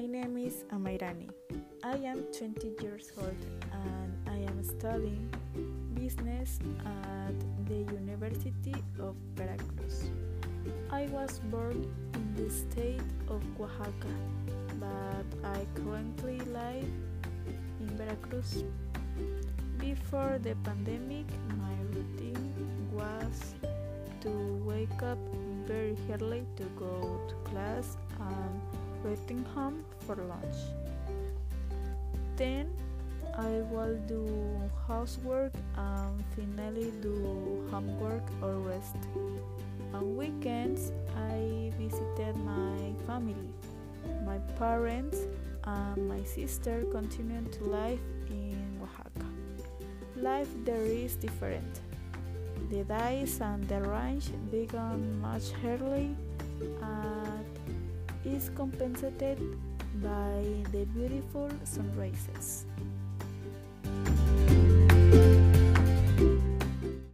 My name is Amairani. I am 20 years old and I am studying business at the University of Veracruz. I was born in the state of Oaxaca, but I currently live in Veracruz. Before the pandemic, my routine was to wake up very early to go to class home for lunch. Then I will do housework and finally do homework or rest. On weekends, I visited my family. My parents and my sister continue to live in Oaxaca. Life there is different. The days and the range begin much early and is compensated by the beautiful sunrises.